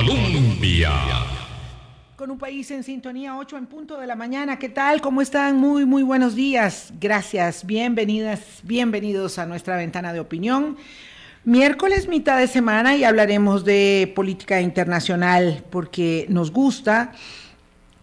Colombia. Con un país en sintonía, 8 en punto de la mañana. ¿Qué tal? ¿Cómo están? Muy, muy buenos días. Gracias. Bienvenidas, bienvenidos a nuestra ventana de opinión. Miércoles, mitad de semana, y hablaremos de política internacional porque nos gusta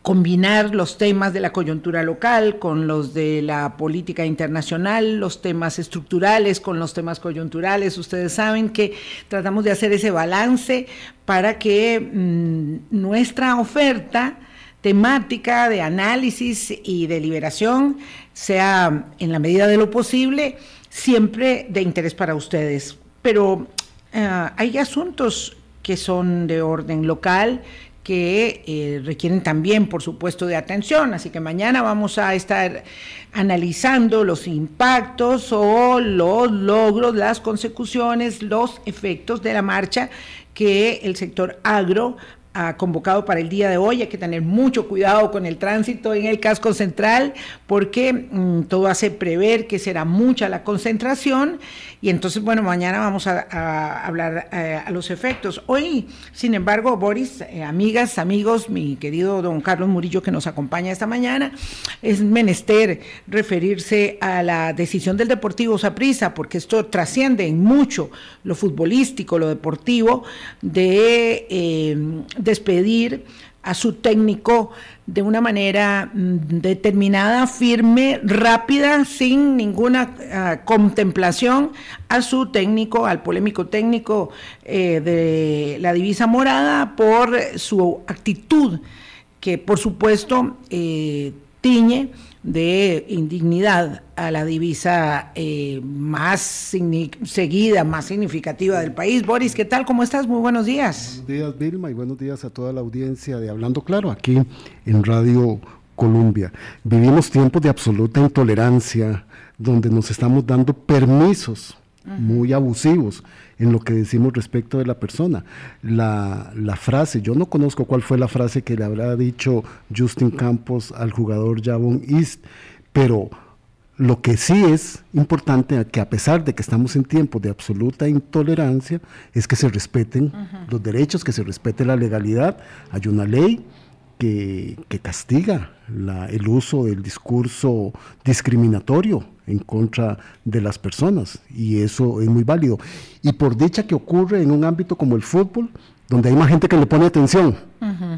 combinar los temas de la coyuntura local con los de la política internacional, los temas estructurales con los temas coyunturales. Ustedes saben que tratamos de hacer ese balance para que mm, nuestra oferta temática de análisis y deliberación sea, en la medida de lo posible, siempre de interés para ustedes. Pero eh, hay asuntos que son de orden local, que eh, requieren también, por supuesto, de atención. Así que mañana vamos a estar analizando los impactos o los logros, las consecuciones, los efectos de la marcha que el sector agro convocado para el día de hoy. Hay que tener mucho cuidado con el tránsito en el casco central porque mm, todo hace prever que será mucha la concentración y entonces, bueno, mañana vamos a, hablar eh, a los efectos. Hoy, sin embargo, Boris, eh, amigas, amigos, mi querido don Carlos Murillo que nos acompaña esta mañana, es menester referirse a la decisión del Deportivo Saprissa, porque esto trasciende en mucho lo futbolístico, lo deportivo, de eh, despedir a su técnico de una manera mm, determinada, firme, rápida, sin ninguna ah, contemplación a su técnico, al polémico técnico eh, de la divisa morada por su actitud que por supuesto eh, tiñe de indignidad a la divisa eh, más seguida, más significativa del país. Boris, ¿qué tal? ¿Cómo estás? Muy buenos días. Buenos días, Vilma, y buenos días a toda la audiencia de Hablando Claro, aquí en Radio Colombia. Vivimos tiempos de absoluta intolerancia, donde nos estamos dando permisos muy abusivos en lo que decimos respecto de la persona. La, frase, yo no conozco cuál fue la frase que le habrá dicho Justin Campos al jugador Javon East, pero lo que sí es importante, que a pesar de que estamos en tiempos de absoluta intolerancia, es que se respeten los derechos, que se respete la legalidad. Hay una ley que, castiga el uso del discurso discriminatorio en contra de las personas y eso es muy válido. Y por dicha que ocurre en un ámbito como el fútbol, donde hay más gente que le pone atención,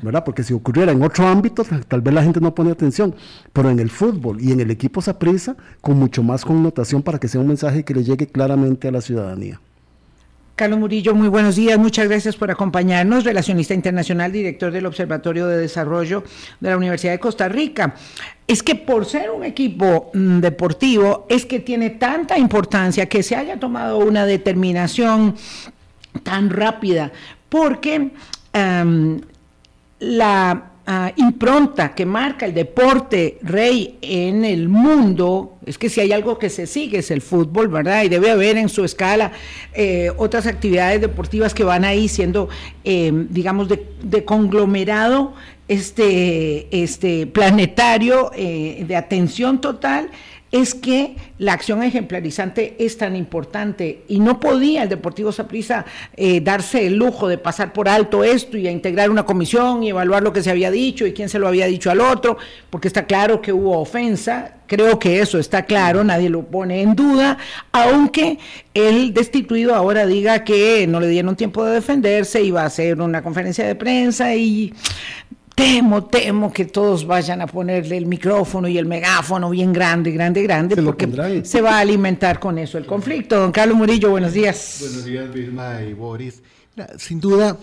¿verdad? Porque si ocurriera en otro ámbito, tal vez la gente no pone atención, pero en el fútbol y en el equipo se apresa con mucho más connotación para que sea un mensaje que le llegue claramente a la ciudadanía. Carlos Murillo, muy buenos días, muchas gracias por acompañarnos, relacionista internacional, director del Observatorio de Desarrollo de la Universidad de Costa Rica. Es que por ser un equipo mm, deportivo, es que tiene tanta importancia que se haya tomado una determinación tan rápida, porque em, la impronta que marca el deporte rey en el mundo, es que si hay algo que se sigue es el fútbol, ¿verdad? Y debe haber en su escala eh, otras actividades deportivas que van ahí siendo, eh, digamos, de, conglomerado este, este planetario eh, de atención total es que la acción ejemplarizante es tan importante y no podía el Deportivo Saprissa eh, darse el lujo de pasar por alto esto y a integrar una comisión y evaluar lo que se había dicho y quién se lo había dicho al otro, porque está claro que hubo ofensa, creo que eso está claro, nadie lo pone en duda, aunque el destituido ahora diga que no le dieron tiempo de defenderse, iba a hacer una conferencia de prensa y temo, temo que todos vayan a ponerle el micrófono y el megáfono bien grande, grande, grande, porque se va a alimentar con eso el conflicto. Don Carlos Murillo, buenos días. Buenos días, Vilma y Boris. Sin duda,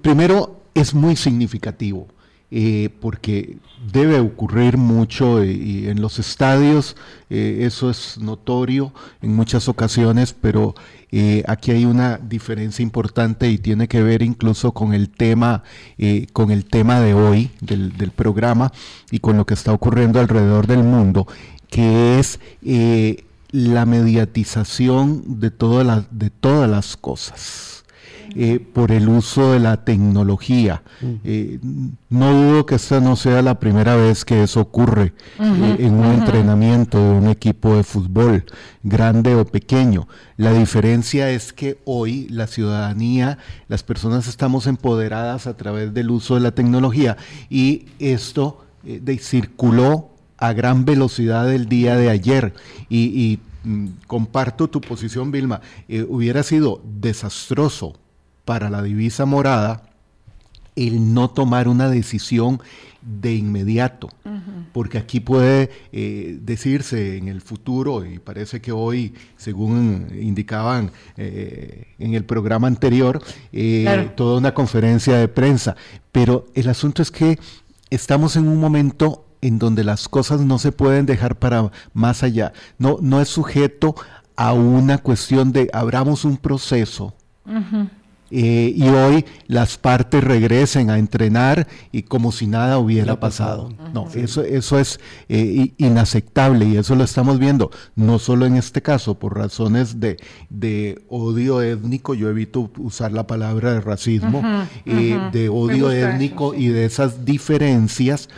primero es muy significativo. Eh, porque debe ocurrir mucho y, en los estadios eh, eso es notorio en muchas ocasiones, pero eh, aquí hay una diferencia importante y tiene que ver incluso con el tema, eh, con el tema de hoy del, programa y con lo que está ocurriendo alrededor del mundo, que es eh, la mediatización de, todas las, de todas las cosas. Eh, por el uso de la tecnología. Eh, no dudo que esta no sea la primera vez que eso ocurre eh, en un entrenamiento de un equipo de fútbol, grande o pequeño. La diferencia es que hoy la ciudadanía, las personas estamos empoderadas a través del uso de la tecnología y esto circuló a gran velocidad el día de ayer y, mm, comparto tu posición, Vilma, eh, hubiera sido desastroso para la divisa morada el no tomar una decisión de inmediato, porque aquí puede eh, decirse en el futuro, y parece que hoy, según indicaban eh, en el programa anterior, toda una conferencia de prensa, pero el asunto es que estamos en un momento en donde las cosas no se pueden dejar para más allá. No, no es sujeto a una cuestión de abramos un proceso. Eh, y hoy las partes regresen a entrenar y como si nada hubiera pasado. No, eso, eso es eh, inaceptable y eso lo estamos viendo, no solo en este caso, por razones de, de odio étnico, yo evito usar la palabra de racismo, eh, de odio étnico y de esas diferencias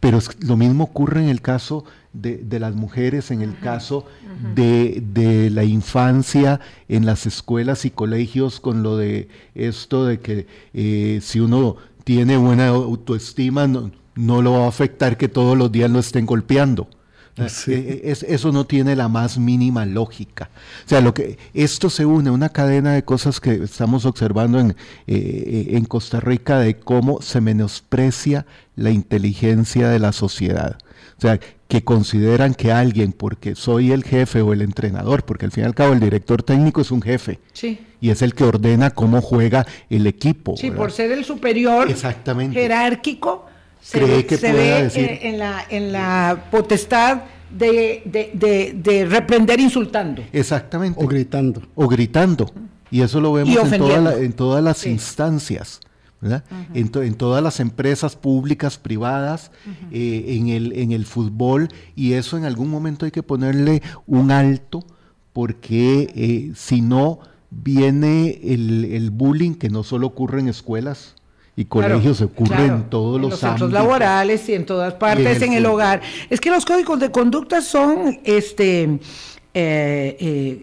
pero lo mismo ocurre en el caso de, las mujeres, en el caso de, la infancia, en las escuelas y colegios, con lo de esto de que eh, si uno tiene buena autoestima, no, no, lo va a afectar que todos los días lo estén golpeando. Eh, eh, eso no tiene la más mínima lógica. O sea, lo que esto se une a una cadena de cosas que estamos observando en, eh, en Costa Rica de cómo se menosprecia la inteligencia de la sociedad. O sea, que consideran que alguien, porque soy el jefe o el entrenador, porque al fin y al cabo el director técnico es un jefe. Sí. Y es el que ordena cómo juega el equipo. Sí, por ser el superior Exactamente. jerárquico se ve, que decir? En, la, en la potestad de, de, reprender insultando. Exactamente. O gritando. O gritando. Y eso lo vemos en, en, todas las instancias. En, en, todas las empresas públicas, privadas, eh, en, el, en el fútbol, y eso en algún momento hay que ponerle un alto, porque eh, si no viene el, el, bullying que no solo ocurre en escuelas, y colegios se ocurre en todos los, centros laborales y en todas partes, en el, hogar. Es que los códigos de conducta son este eh, eh,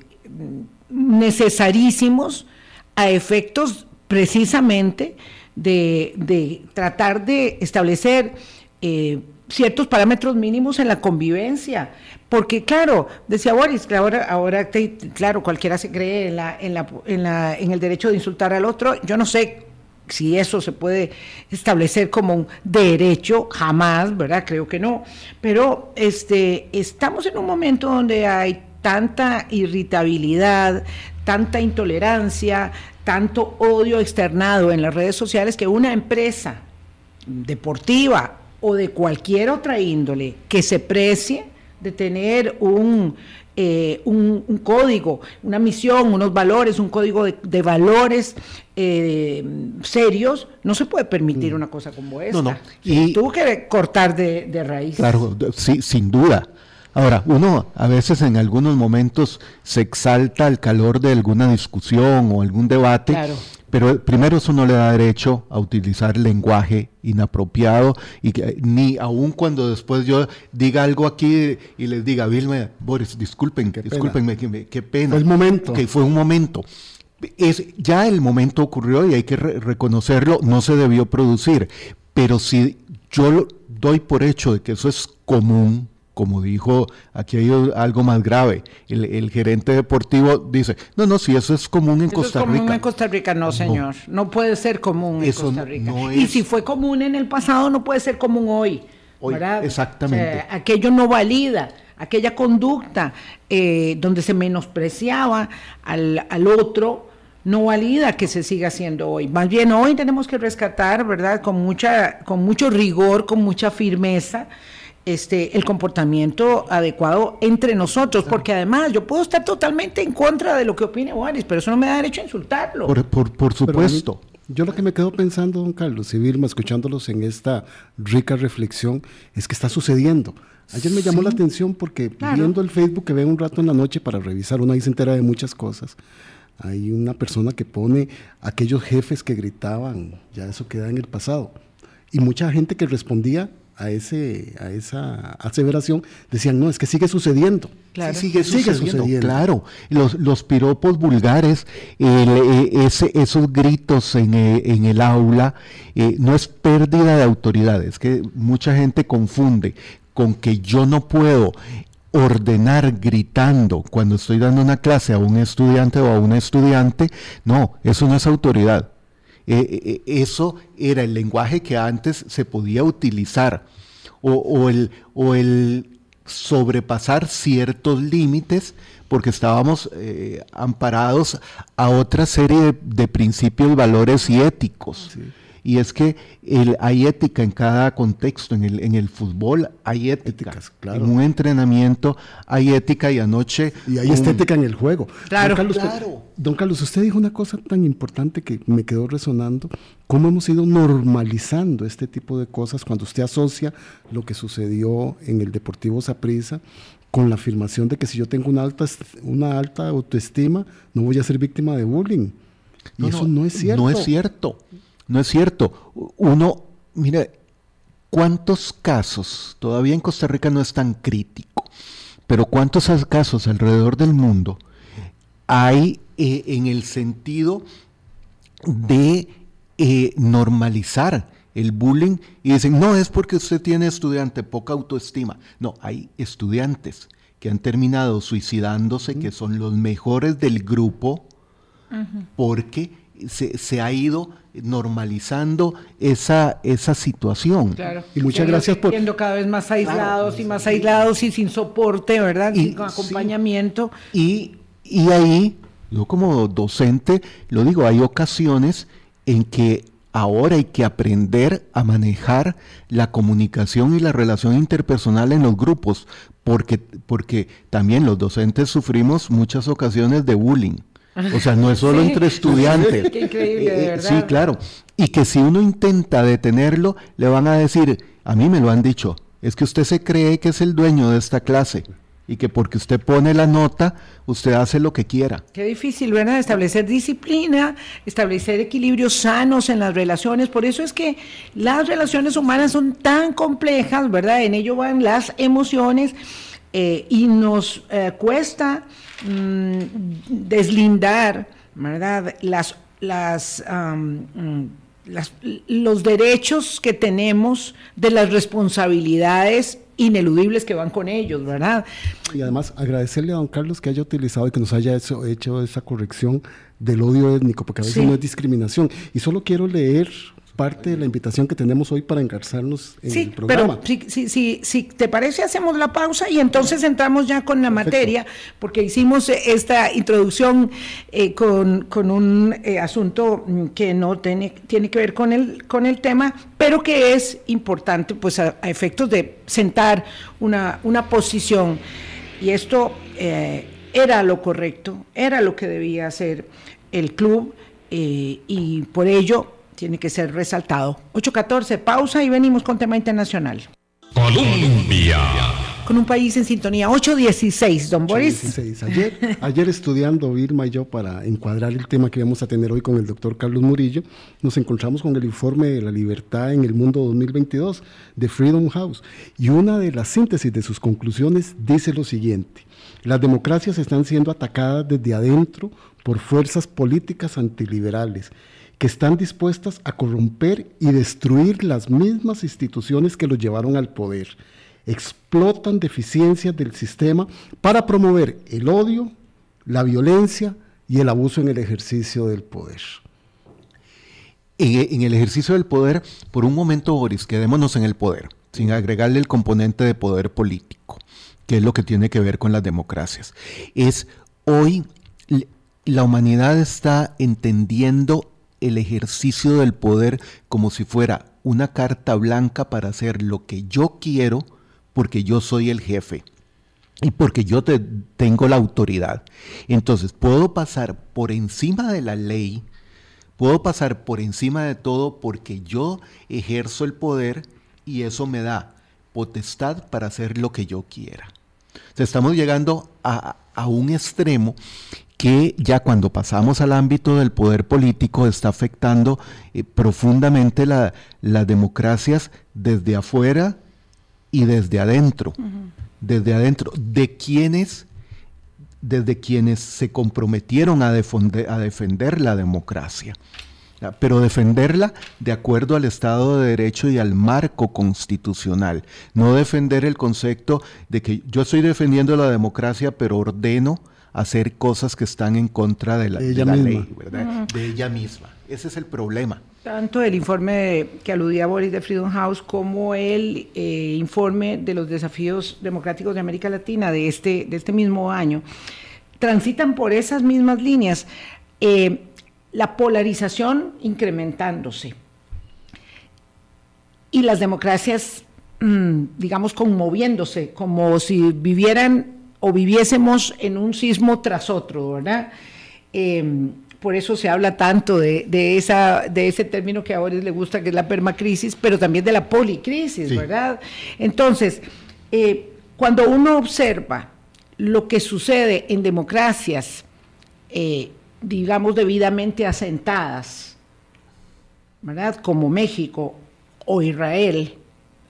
necesarísimos a efectos precisamente de, tratar de establecer eh, ciertos parámetros mínimos en la convivencia. Porque claro, decía Boris, ahora, ahora claro, cualquiera se cree en, la, en, la, en, la, en el derecho de insultar al otro. Yo no sé si eso se puede establecer como un derecho, jamás, ¿verdad? Creo que no. Pero este, estamos en un momento donde hay tanta irritabilidad, tanta intolerancia, tanto odio externado en las redes sociales que una empresa deportiva o de cualquier otra índole que se precie de tener un eh, un, código, una misión, unos valores, un código de, valores eh, serios, no se puede permitir mm. una cosa como esta. No, no. Y tuvo que cortar de, de raíz. Claro, sí, sin duda. Ahora, uno a veces en algunos momentos se exalta al calor de alguna discusión o algún debate, claro. Pero primero eso no le da derecho a utilizar lenguaje inapropiado y ni aun cuando después yo diga algo aquí y les diga, Vilma, Boris, disculpen, qué discúlpenme, qué, pena. Fue el momento. Que fue un momento. Es, ya el momento ocurrió y hay que reconocerlo, no se debió producir. Pero si yo doy por hecho de que eso es común, como dijo, aquí hay algo más grave. El, gerente deportivo dice, no, no, si eso es común en Costa Rica. Es común en Costa Rica, no, señor. No, puede ser común en Costa Rica. Y si fue común en el pasado, no puede ser común hoy. hoy exactamente. aquello no valida. Aquella conducta eh, donde se menospreciaba al, al otro, no valida que se siga haciendo hoy. Más bien hoy tenemos que rescatar, ¿verdad? Con mucha, con mucho rigor, con mucha firmeza, este, el comportamiento adecuado entre nosotros, porque además yo puedo estar totalmente en contra de lo que opine Boris, pero eso no me da derecho a insultarlo. Por, supuesto. yo lo que me quedo pensando, don Carlos y Vilma, escuchándolos en esta rica reflexión, es que está sucediendo. Ayer me llamó la atención porque viendo el Facebook que ve un rato en la noche para revisar, uno ahí se entera de muchas cosas. hay una persona que pone aquellos jefes que gritaban, ya eso queda en el pasado. Y mucha gente que respondía a, ese, a esa aseveración decían, no, es que sigue sucediendo. Claro. sigue, sucediendo, Claro, los, los piropos vulgares, eh, esos gritos en, eh, en el aula, eh, no es pérdida de autoridad, es que mucha gente confunde con que yo no puedo ordenar gritando cuando estoy dando una clase a un estudiante o a una estudiante, no, eso no es autoridad. Eh, eh, eso era el lenguaje que antes se podía utilizar. O, el, o el, sobrepasar ciertos límites porque estábamos eh, amparados a otra serie de, principios, valores y éticos y es que el, hay ética en cada contexto, en el, en el fútbol hay ética, en un entrenamiento hay ética y anoche... Y hay estética en el juego. Claro, don Carlos, claro. Don Carlos, usted dijo una cosa tan importante que me quedó resonando, cómo hemos ido normalizando este tipo de cosas cuando usted asocia lo que sucedió en el Deportivo Saprissa con la afirmación de que si yo tengo una alta, una alta autoestima, no voy a ser víctima de bullying. Y eso no es cierto. No es cierto. No es cierto. Uno, mire, ¿cuántos casos, todavía en Costa Rica no es tan crítico, pero cuántos casos alrededor del mundo hay eh, en el sentido de eh, normalizar el bullying y dicen, no, es porque usted tiene estudiante, poca autoestima. No, hay estudiantes que han terminado suicidándose, que son los mejores del grupo, porque se, se ha ido normalizando esa, esa situación. Claro. Y muchas gracias por... Siendo cada vez más aislados y más aislados y sin soporte, ¿verdad? Y, sin acompañamiento. Y, y ahí, yo como docente, lo digo, hay ocasiones en que ahora hay que aprender a manejar la comunicación y la relación interpersonal en los grupos, porque, porque también los docentes sufrimos muchas ocasiones de bullying. O sea, no es solo entre estudiantes. Qué increíble, de eh, verdad. Sí, claro. Y que si uno intenta detenerlo, le van a decir, a mí me lo han dicho, es que usted se cree que es el dueño de esta clase y que porque usted pone la nota, usted hace lo que quiera. Qué difícil, ¿verdad? Establecer disciplina, establecer equilibrios sanos en las relaciones. Por eso es que las relaciones humanas son tan complejas, ¿verdad? En ello van las emociones eh, y nos eh, cuesta mm, deslindar, ¿verdad? Las, las, las, los derechos que tenemos de las responsabilidades ineludibles que van con ellos, ¿verdad? Y además agradecerle a don Carlos que haya utilizado y que nos haya hecho, hecho esa corrección del odio étnico, porque a veces no es discriminación. Y solo quiero leer parte de la invitación que tenemos hoy para engarzarnos en el programa. Pero si, si, si, te parece, hacemos la pausa y entonces entramos ya con la materia, porque hicimos esta introducción eh, con, un eh, asunto que no tiene, tiene que ver con el, con el tema, pero que es importante pues a, efectos de sentar una, una posición. Y esto eh, era lo correcto, era lo que debía hacer el club. y por ello tiene que ser resaltado. 8.14, pausa y venimos con tema internacional. Colombia. Con un país en sintonía. 8.16, don Boris. Ayer, ayer estudiando Irma y yo para encuadrar el tema que vamos a tener hoy con el doctor Carlos Murillo, nos encontramos con el informe de la libertad en el mundo 2022 de Freedom House. Y una de las síntesis de sus conclusiones dice lo siguiente. Las democracias están siendo atacadas desde adentro por fuerzas políticas antiliberales que están dispuestas a corromper y destruir las mismas instituciones que los llevaron al poder. Explotan deficiencias del sistema para promover el odio, la violencia y el abuso en el ejercicio del poder. En, el ejercicio del poder, por un momento, Boris, quedémonos en el poder, sin agregarle el componente de poder político, que es lo que tiene que ver con las democracias. Es hoy la humanidad está entendiendo el ejercicio del poder como si fuera una carta blanca para hacer lo que yo quiero porque yo soy el jefe y porque yo te, tengo la autoridad. Entonces, puedo pasar por encima de la ley, puedo pasar por encima de todo porque yo ejerzo el poder y eso me da potestad para hacer lo que yo quiera. estamos llegando a, a un extremo que ya cuando pasamos al ámbito del poder político está afectando eh, profundamente las democracias desde afuera y desde adentro. Desde adentro, de quienes, desde quienes se comprometieron a a defender la democracia pero defenderla de acuerdo al Estado de Derecho y al marco constitucional, no defender el concepto de que yo estoy defendiendo la democracia, pero ordeno hacer cosas que están en contra de la, ley, ¿verdad? De ella misma. Ese es el problema. Tanto el informe que aludía Boris de Freedom House como el eh, informe de los desafíos democráticos de América Latina de este, de este mismo año transitan por esas mismas líneas. Eh, la polarización incrementándose y las democracias, mm, digamos, conmoviéndose, como si vivieran o viviésemos en un sismo tras otro, ¿verdad? Em, por eso se habla tanto de, esa, de ese término que a Boris le gusta, que es la permacrisis, pero también de la policrisis, ¿verdad? Entonces, eh, cuando uno observa lo que sucede en democracias, eh, digamos, debidamente asentadas, ¿verdad? Como México o Israel.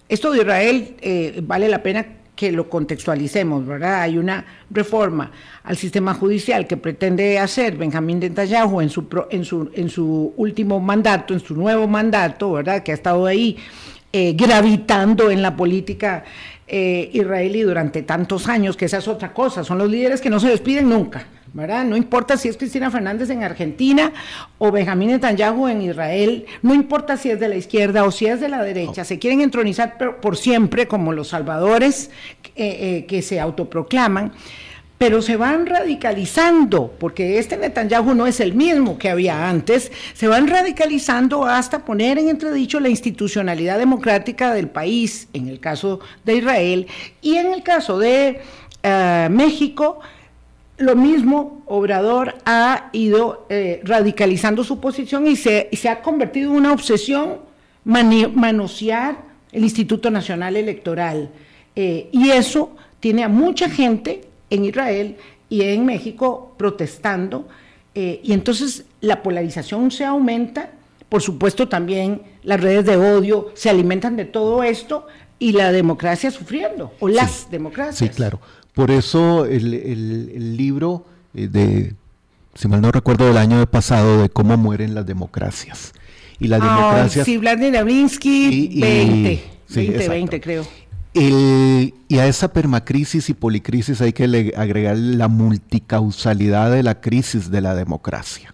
Esto de Israel eh, vale la pena que lo contextualicemos, ¿verdad? Hay una reforma al sistema judicial que pretende hacer Benjamín Netanyahu en su, en su, en su último mandato, en su nuevo mandato, ¿verdad? Que ha estado ahí eh, gravitando en la política eh, israelí durante tantos años, que esa es otra cosa, son los líderes que no se despiden nunca, ¿verdad? No importa si es Cristina Fernández en Argentina o Benjamín Netanyahu en Israel, no importa si es de la izquierda o si es de la derecha, se quieren entronizar por, siempre como los salvadores eh, eh, que se autoproclaman pero se van radicalizando, porque este Netanyahu no es el mismo que había antes, se van radicalizando hasta poner en entredicho la institucionalidad democrática del país, en el caso de Israel, y en el caso de eh, México, lo mismo, Obrador ha ido eh, radicalizando su posición y se, se, ha convertido en una obsesión manosear el Instituto Nacional Electoral. Eh, y eso tiene a mucha gente en Israel y en México protestando. Eh, y entonces la polarización se aumenta, por supuesto también las redes de odio se alimentan de todo esto y la democracia sufriendo, o las democracias. Sí, claro. Por eso el, libro eh, de, si mal no recuerdo, del año pasado, de cómo mueren las democracias. Y las democracias... Sí, Vladimir Abrinsky, 20, 20, creo. y a esa permacrisis y policrisis hay que agregar la multicausalidad de la crisis de la democracia,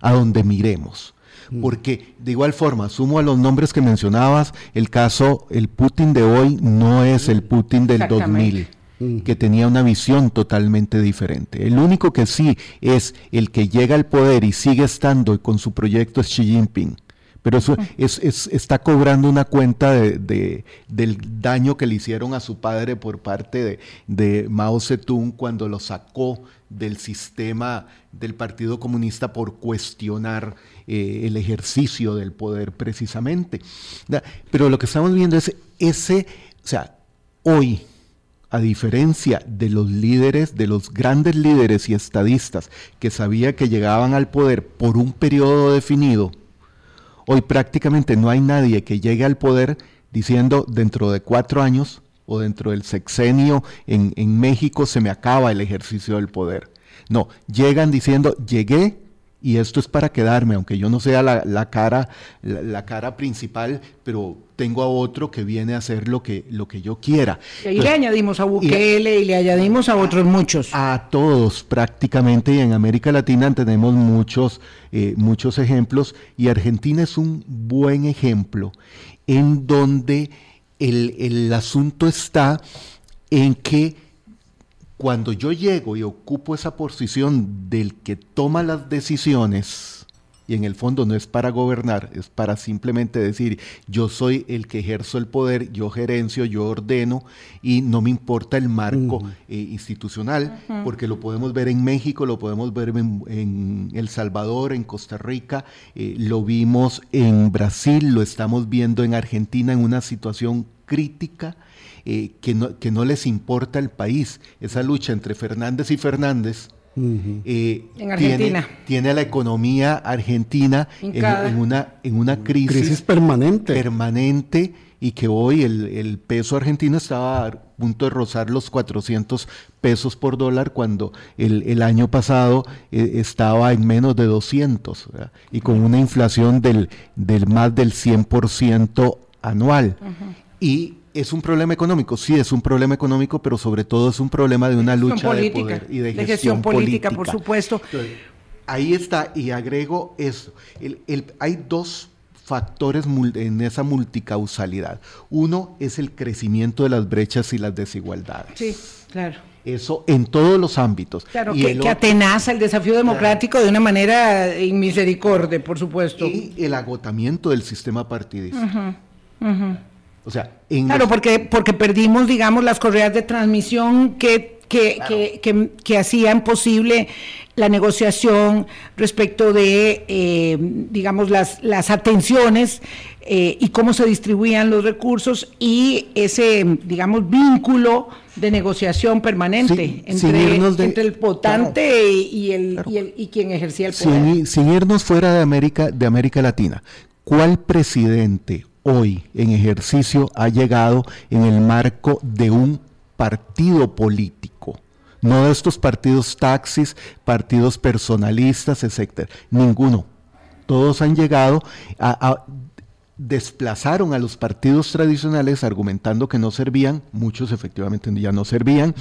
a donde miremos. Mm. Porque de igual forma, sumo a los nombres que mencionabas, el caso, el Putin de hoy no es el Putin del 2000 Mm. Que tenía una visión totalmente diferente. El único que sí es el que llega al poder y sigue estando con su proyecto es Xi Jinping. Pero eso mm. es, está cobrando una cuenta de, del daño que le hicieron a su padre por parte de, Mao Zedong cuando lo sacó del sistema del Partido Comunista por cuestionar eh, el ejercicio del poder precisamente. Pero lo que estamos viendo es ese, o sea, hoy a diferencia de los líderes, de los grandes líderes y estadistas que sabía que llegaban al poder por un periodo definido, hoy prácticamente no hay nadie que llegue al poder diciendo dentro de cuatro años o dentro del sexenio en, en México se me acaba el ejercicio del poder. No, llegan diciendo llegué y esto es para quedarme, aunque yo no sea la, cara, la, cara principal, pero tengo a otro que viene a hacer lo que, lo que yo quiera. Y le añadimos a Bukele y, le añadimos a otros muchos. A todos prácticamente, y en América Latina tenemos muchos, eh, muchos ejemplos, y Argentina es un buen ejemplo en donde el, el asunto está en que cuando yo llego y ocupo esa posición del que toma las decisiones, y en el fondo no es para gobernar, es para simplemente decir, yo soy el que ejerzo el poder, yo gerencio, yo ordeno y no me importa el marco eh, institucional, porque lo podemos ver en México, lo podemos ver en, El Salvador, en Costa Rica, eh, lo vimos en Brasil, lo estamos viendo en Argentina en una situación crítica eh, que, no, que no les importa el país. Esa lucha entre Fernández y Fernández Eh, en Argentina. Tiene, la economía argentina en, una, en una crisis, permanente. permanente y que hoy el, peso argentino estaba a punto de rozar los 400 pesos por dólar cuando el, año pasado eh, estaba en menos de 200 y con una inflación del, del más del 100% anual. Y es un problema económico, sí es un problema económico, pero sobre todo es un problema de una lucha de poder y de, gestión, política, por supuesto. ahí está, y agrego eso. hay dos factores en esa multicausalidad. Uno es el crecimiento de las brechas y las desigualdades. Sí, claro. Eso en todos los ámbitos. Claro, que, atenaza el desafío democrático de una manera inmisericordia, por supuesto. Y el agotamiento del sistema partidista. O sea, claro, porque, porque perdimos, digamos, las correas de transmisión que, que, hacían posible la negociación respecto de, eh, digamos, las, las atenciones eh, y cómo se distribuían los recursos y ese, digamos, vínculo de negociación permanente entre, entre, el votante y, el, y, quien ejercía el poder. Sin, sin irnos fuera de América, de América Latina, ¿cuál presidente hoy en ejercicio ha llegado en el marco de un partido político, no de estos partidos taxis, partidos personalistas, etcétera, ninguno. Todos han llegado a, desplazaron a los partidos tradicionales argumentando que no servían, muchos efectivamente ya no servían,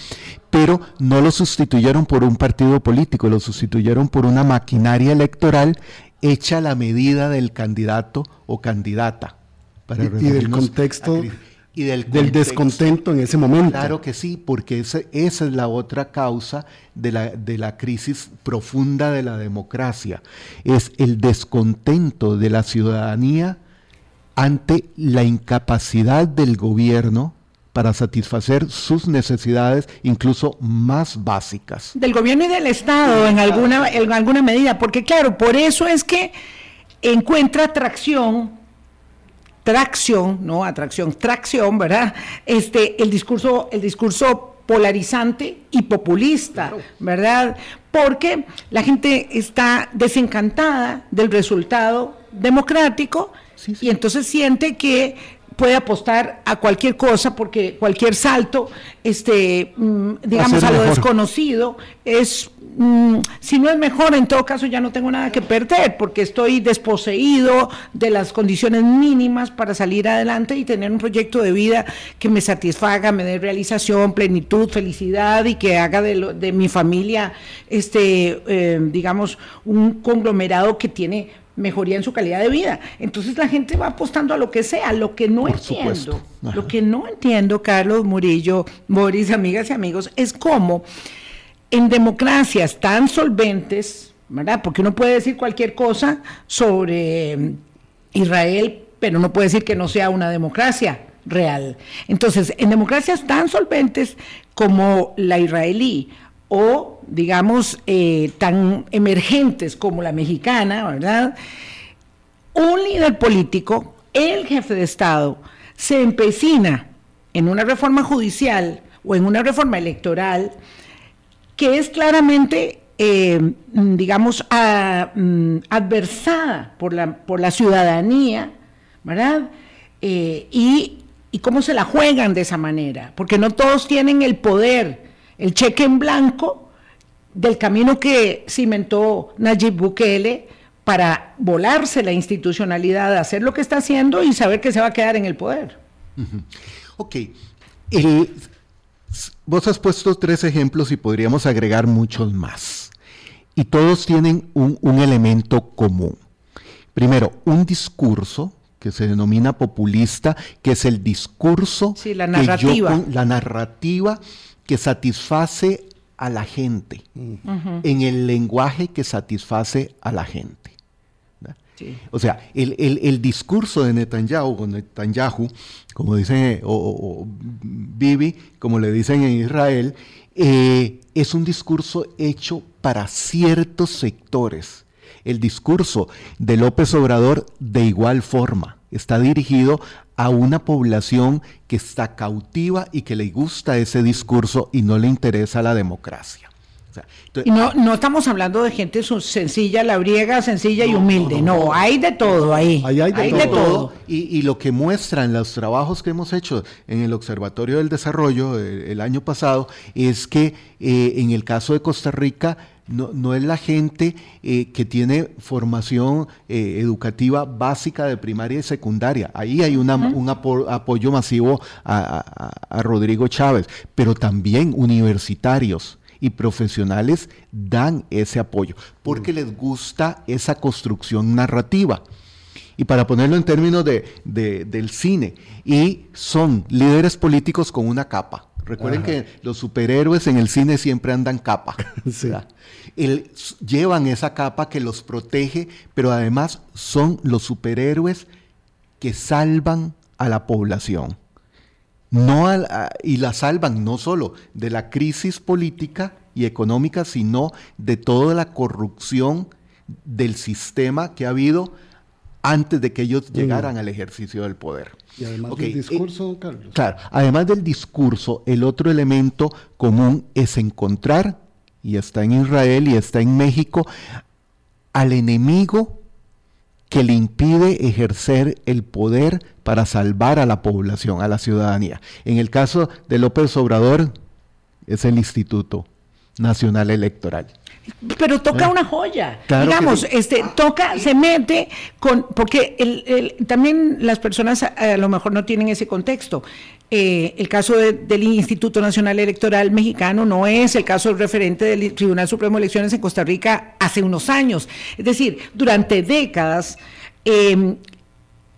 pero no lo sustituyeron por un partido político, lo sustituyeron por una maquinaria electoral hecha a la medida del candidato o candidata y, del contexto y del, descontento en ese momento. Claro que sí, porque esa, esa es la otra causa de la, de la crisis profunda de la democracia. Es el descontento de la ciudadanía ante la incapacidad del gobierno para satisfacer sus necesidades incluso más básicas. Del gobierno y del Estado en alguna, en alguna medida, porque claro, por eso es que encuentra atracción tracción, no atracción, tracción, ¿verdad? Este, el discurso, el discurso polarizante y populista, ¿verdad? Porque la gente está desencantada del resultado democrático y entonces siente que puede apostar a cualquier cosa porque cualquier salto, este, mm, digamos, a lo desconocido es Mm, si no es mejor, en todo caso ya no tengo nada que perder, porque estoy desposeído de las condiciones mínimas para salir adelante y tener un proyecto de vida que me satisfaga, me dé realización, plenitud, felicidad y que haga de, de mi familia, este, eh, digamos, un conglomerado que tiene mejoría en su calidad de vida. Entonces la gente va apostando a lo que sea, lo que no entiendo, lo que no entiendo, Carlos Murillo, Boris, amigas y amigos, es cómo en democracias tan solventes, ¿verdad? Porque uno puede decir cualquier cosa sobre mm, Israel, pero no puede decir que no sea una democracia real. Entonces, en democracias tan solventes como la israelí o, digamos, eh, tan emergentes como la mexicana, ¿verdad? Un líder político, el jefe de Estado, se empecina en una reforma judicial o en una reforma electoral que es claramente, eh, digamos, mm, adversada por la, por la ciudadanía, ¿verdad? Eh, y, cómo se la juegan de esa manera, porque no todos tienen el poder, el cheque en blanco del camino que cimentó Nayib Bukele para volarse la institucionalidad, hacer lo que está haciendo y saber que se va a quedar en el poder. Ok. El, Vos has puesto tres ejemplos y podríamos agregar muchos más. Y todos tienen un, elemento común. Primero, un discurso que se denomina populista, que es el discurso, la narrativa. la narrativa que satisface a la gente, en el lenguaje que satisface a la gente. O sea, el, discurso de Netanyahu, o Netanyahu, como dicen, o, Bibi, como le dicen en Israel, eh, es un discurso hecho para ciertos sectores. El discurso de López Obrador, de igual forma, está dirigido a una población que está cautiva y que le gusta ese discurso y no le interesa la democracia. y no, no estamos hablando de gente sencilla, labriega, sencilla y humilde. No, hay de todo ahí. hay de, todo. Y, lo que muestran los trabajos que hemos hecho en el Observatorio del Desarrollo eh, el, año pasado es que eh, en el caso de Costa Rica, no, es la gente eh, que tiene formación eh, educativa básica de primaria y secundaria. Ahí hay un apoyo masivo a, Rodrigo Chávez, pero también universitarios y profesionales dan ese apoyo porque mm. les gusta esa construcción narrativa. Y para ponerlo en términos de, del cine, y son líderes políticos con una capa Recuerden que los superhéroes en el cine siempre andan capa. llevan esa capa que los protege, pero además son los superhéroes que salvan a la población. No y la salvan no solo de la crisis política y económica, sino de toda la corrupción del sistema que ha habido antes de que ellos mm. llegaran al ejercicio del poder. Y además del discurso, Carlos. Claro, además del discurso, el otro elemento común es encontrar, y está en Israel y está en México, al enemigo que le impide ejercer el poder para salvar a la población, a la ciudadanía. En el caso de López Obrador, es el Instituto Nacional Electoral. Pero toca ¿Eh? una joya. Digamos, este, toca, se mete con, porque el, también las personas a, lo mejor no tienen ese contexto. Eh, el caso del Instituto Nacional Electoral Mexicano no es el caso referente del Tribunal Supremo de Elecciones en Costa Rica hace unos años. Es decir, durante décadas, eh,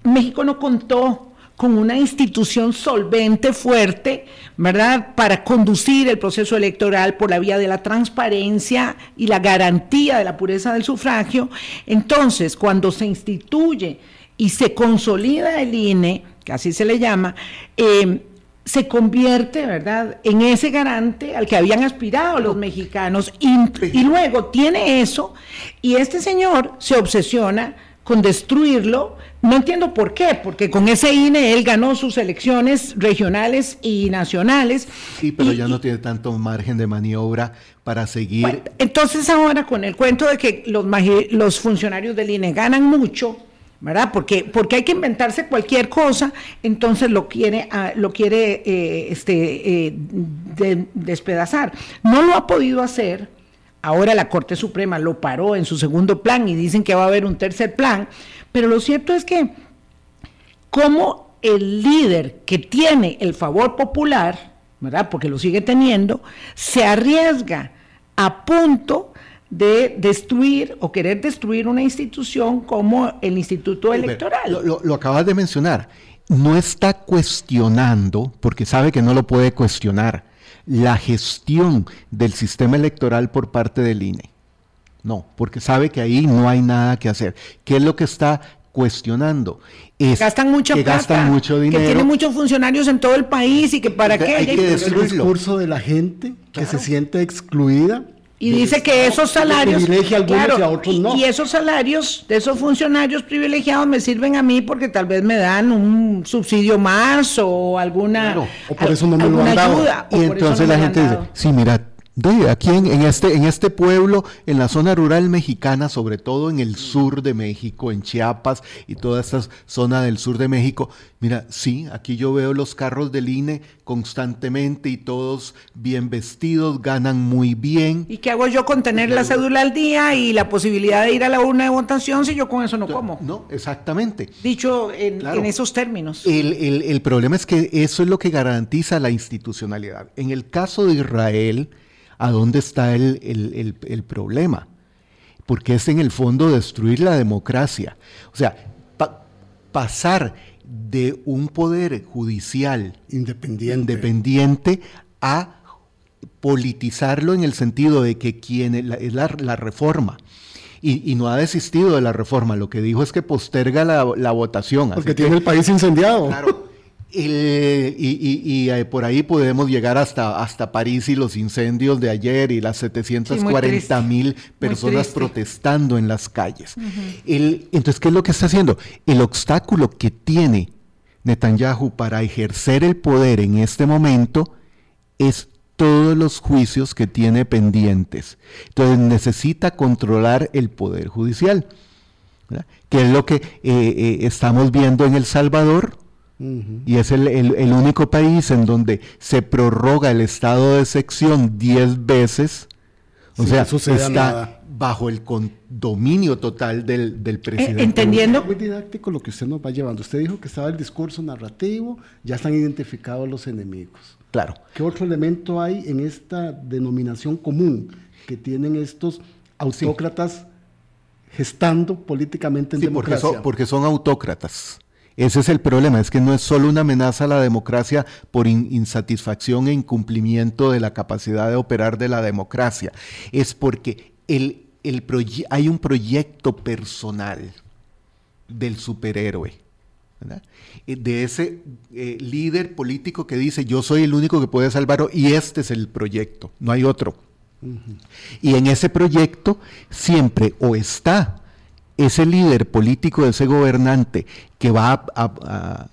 México no contó con una institución solvente, fuerte, ¿verdad?, para conducir el proceso electoral por la vía de la transparencia y la garantía de la pureza del sufragio. Entonces, cuando se instituye y se consolida el INE, que así se le llama, eh, se convierte, ¿verdad?, en ese garante al que habían aspirado los mexicanos y, y luego tiene eso y este señor se obsesiona con destruirlo. No entiendo por qué, porque con ese INE él ganó sus elecciones regionales y nacionales. Sí, pero ya no tiene tanto margen de maniobra para seguir. entonces ahora con el cuento de que los, los funcionarios del INE ganan mucho, ¿verdad? Porque, porque hay que inventarse cualquier cosa, entonces lo quiere, ah, lo quiere eh, este, eh, despedazar. No lo ha podido hacer Ahora la Corte Suprema lo paró en su segundo plan y dicen que va a haber un tercer plan, pero lo cierto es que como el líder que tiene el favor popular, ¿verdad? Porque lo sigue teniendo, se arriesga a punto de destruir o querer destruir una institución como el Instituto Electoral. Lo, lo, acabas de mencionar. No está cuestionando, porque sabe que no lo puede cuestionar la gestión del sistema electoral por parte del INE. No, porque sabe que ahí no hay nada que hacer. ¿Qué es lo que está cuestionando? Es gastan mucha que gastan mucho dinero. Que tiene muchos funcionarios en todo el país y que para qué. Hay que destruirlo. El discurso de la gente que se siente excluida y dice que esos salarios. y, esos salarios de esos funcionarios privilegiados me sirven a mí porque tal vez me dan un subsidio más o alguna. o por eso no me lo han dado. Ayuda, y entonces la gente dice: Sí, mira, aquí en, este, en este pueblo, en la zona rural mexicana, sobre todo en el sur de México, en Chiapas y toda esta zona del sur de México, mira, sí, aquí yo veo los carros del INE constantemente y todos bien vestidos, ganan muy bien. ¿Y qué hago yo con tener la cédula al día y la posibilidad de ir a la urna de votación si yo con eso no como? No, exactamente. Dicho en, esos términos. El, el problema es que eso es lo que garantiza la institucionalidad. En el caso de Israel, a dónde está el, problema. Porque es en el fondo destruir la democracia. O sea, pasar de un poder judicial independiente, a politizarlo en el sentido de que quien es la, reforma. Y, no ha desistido de la reforma, lo que dijo es que posterga la, votación. Porque tiene el país incendiado. Claro, y, eh, por ahí podemos llegar hasta, hasta París y los incendios de ayer y las 740 mil personas protestando en las calles. entonces, ¿qué es lo que está haciendo? El obstáculo que tiene Netanyahu para ejercer el poder en este momento es todos los juicios que tiene pendientes. Entonces necesita controlar el Poder Judicial, que es lo que eh, eh, estamos viendo en El Salvador, y es el, único país en donde se prorroga el estado de sección 10 veces. O sea, está bajo el dominio total del, del eh, presidente. entendiendo. Muy didáctico lo que usted nos va llevando. Usted dijo que estaba el discurso narrativo, ya están identificados los enemigos. Claro. ¿Qué otro elemento hay en esta denominación común que tienen estos autócratas gestando políticamente en democracia? Porque porque son autócratas. Ese es el problema, es que no es solo una amenaza a la democracia por insatisfacción e incumplimiento de la capacidad de operar de la democracia, es porque el, el hay un proyecto personal del superhéroe, eh, de ese eh, líder político que dice yo soy el único que puede salvarlo y este es el proyecto, no hay otro. Y en ese proyecto siempre o está ese líder político, ese gobernante que va a,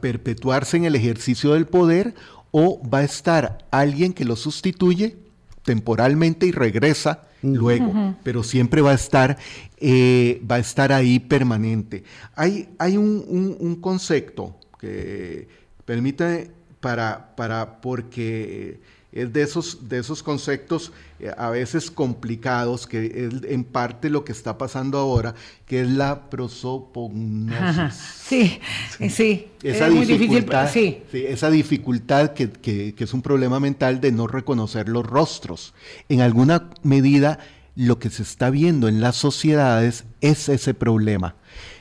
perpetuarse en el ejercicio del poder o va a estar alguien que lo sustituye temporalmente y regresa luego, pero siempre va a estar, eh, va a estar ahí permanente. Hay, hay un, concepto que permite para, para porque es de esos, de esos conceptos eh, a veces complicados, que es en parte lo que está pasando ahora, que es la prosopognosis. Sí, sí, Esa dificultad, sí. esa dificultad que, que, es un problema mental de no reconocer los rostros. En alguna medida, lo que se está viendo en las sociedades es ese problema.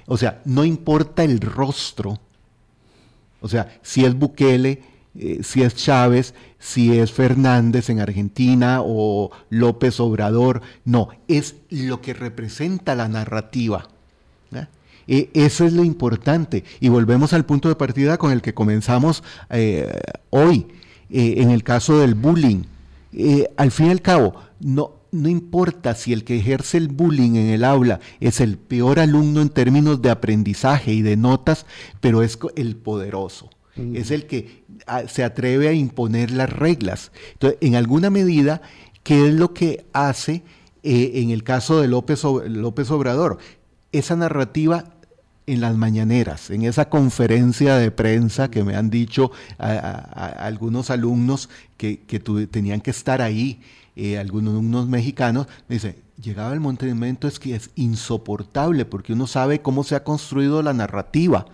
O sea, no importa el rostro, o sea, si es Bukele, eh, si es Chávez, si es Fernández en Argentina o López Obrador, no, es lo que representa la narrativa. E, eso es lo importante. Y volvemos al punto de partida con el que comenzamos eh, hoy, eh, en el caso del bullying. al fin y al cabo, no, no importa si el que ejerce el bullying en el aula es el peor alumno en términos de aprendizaje y de notas, pero es el poderoso es el que se atreve a imponer las reglas. Entonces, en alguna medida, ¿qué es lo que hace eh, en el caso de López, López Obrador? Esa narrativa en las mañaneras, en esa conferencia de prensa que me han dicho algunos alumnos que, tenían que estar ahí, eh, algunos alumnos mexicanos, me dice, llegaba el momento es que es insoportable porque uno sabe cómo se ha construido la narrativa,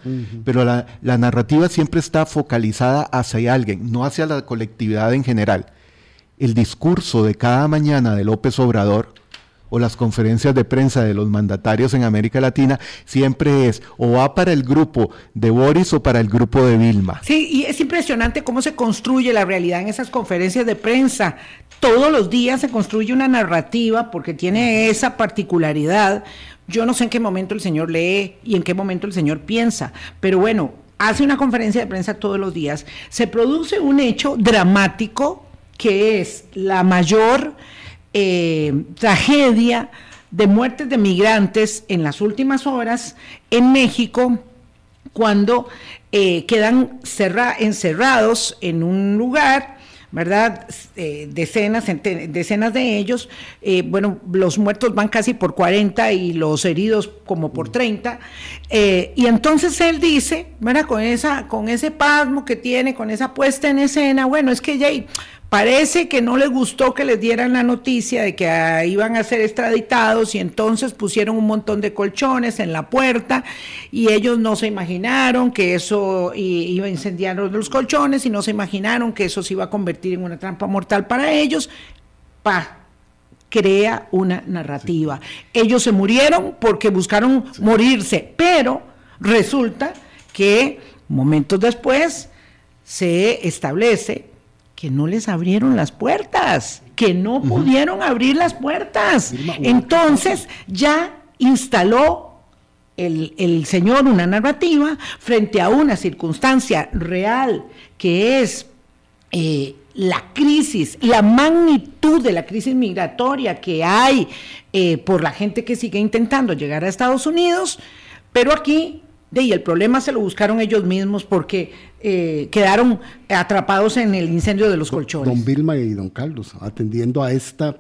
pero la, la, narrativa siempre está focalizada hacia alguien, no hacia la colectividad en general. El discurso de cada mañana de López Obrador o las conferencias de prensa de los mandatarios en América Latina siempre es o va para el grupo de Boris o para el grupo de Vilma. Sí, y es impresionante cómo se construye la realidad en esas conferencias de prensa. Todos los días se construye una narrativa porque tiene esa particularidad. Yo no sé en qué momento el señor lee y en qué momento el señor piensa, pero bueno, hace una conferencia de prensa todos los días. Se produce un hecho dramático que es la mayor eh, tragedia de muertes de migrantes en las últimas horas en México cuando eh, quedan encerrados en un lugar, ¿verdad? Eh, decenas, decenas de ellos, bueno, los muertos van casi por 40 y los heridos como por 30, y entonces él dice, ¿verdad? Con, esa, con ese pasmo que tiene, con esa puesta en escena, bueno, es que ya Parece que no les gustó que les dieran la noticia de que ah, iban a ser extraditados y entonces pusieron un montón de colchones en la puerta y ellos no se imaginaron que eso iba a incendiar los colchones y no se imaginaron que eso se iba a convertir en una trampa mortal para ellos. Pa, crea una narrativa. Ellos se murieron porque buscaron morirse, pero resulta que momentos después se establece que no les abrieron las puertas, que no pudieron abrir las puertas. Entonces ya instaló el, señor una narrativa frente a una circunstancia real que es eh, la crisis, la magnitud de la crisis migratoria que hay eh, por la gente que sigue intentando llegar a Estados Unidos, pero aquí De ahí el problema se lo buscaron ellos mismos porque eh, quedaron atrapados en el incendio de los colchones. Don Vilma y don Carlos, atendiendo a esta